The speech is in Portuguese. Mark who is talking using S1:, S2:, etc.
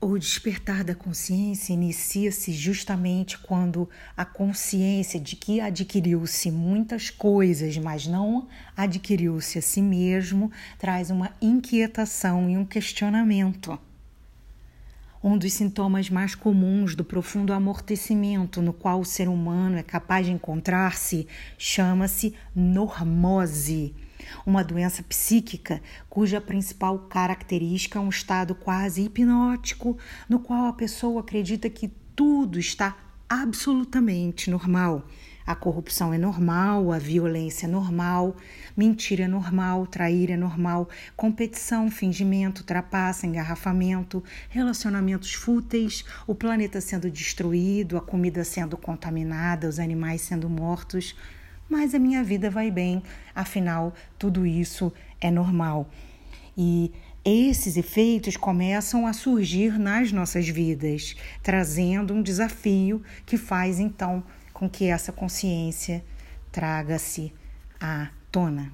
S1: O despertar da consciência inicia-se justamente quando a consciência de que adquiriu-se muitas coisas, mas não adquiriu-se a si mesmo, traz uma inquietação e um questionamento. Um dos sintomas mais comuns do profundo amortecimento no qual o ser humano é capaz de encontrar-se chama-se normose uma doença psíquica cuja principal característica é um estado quase hipnótico, no qual a pessoa acredita que tudo está absolutamente normal. A corrupção é normal, a violência é normal, mentira é normal, trair é normal, competição, fingimento, trapaça, engarrafamento, relacionamentos fúteis, o planeta sendo destruído, a comida sendo contaminada, os animais sendo mortos mas a minha vida vai bem, afinal, tudo isso é normal. E esses efeitos começam a surgir nas nossas vidas, trazendo um desafio que faz então com que essa consciência traga-se à tona.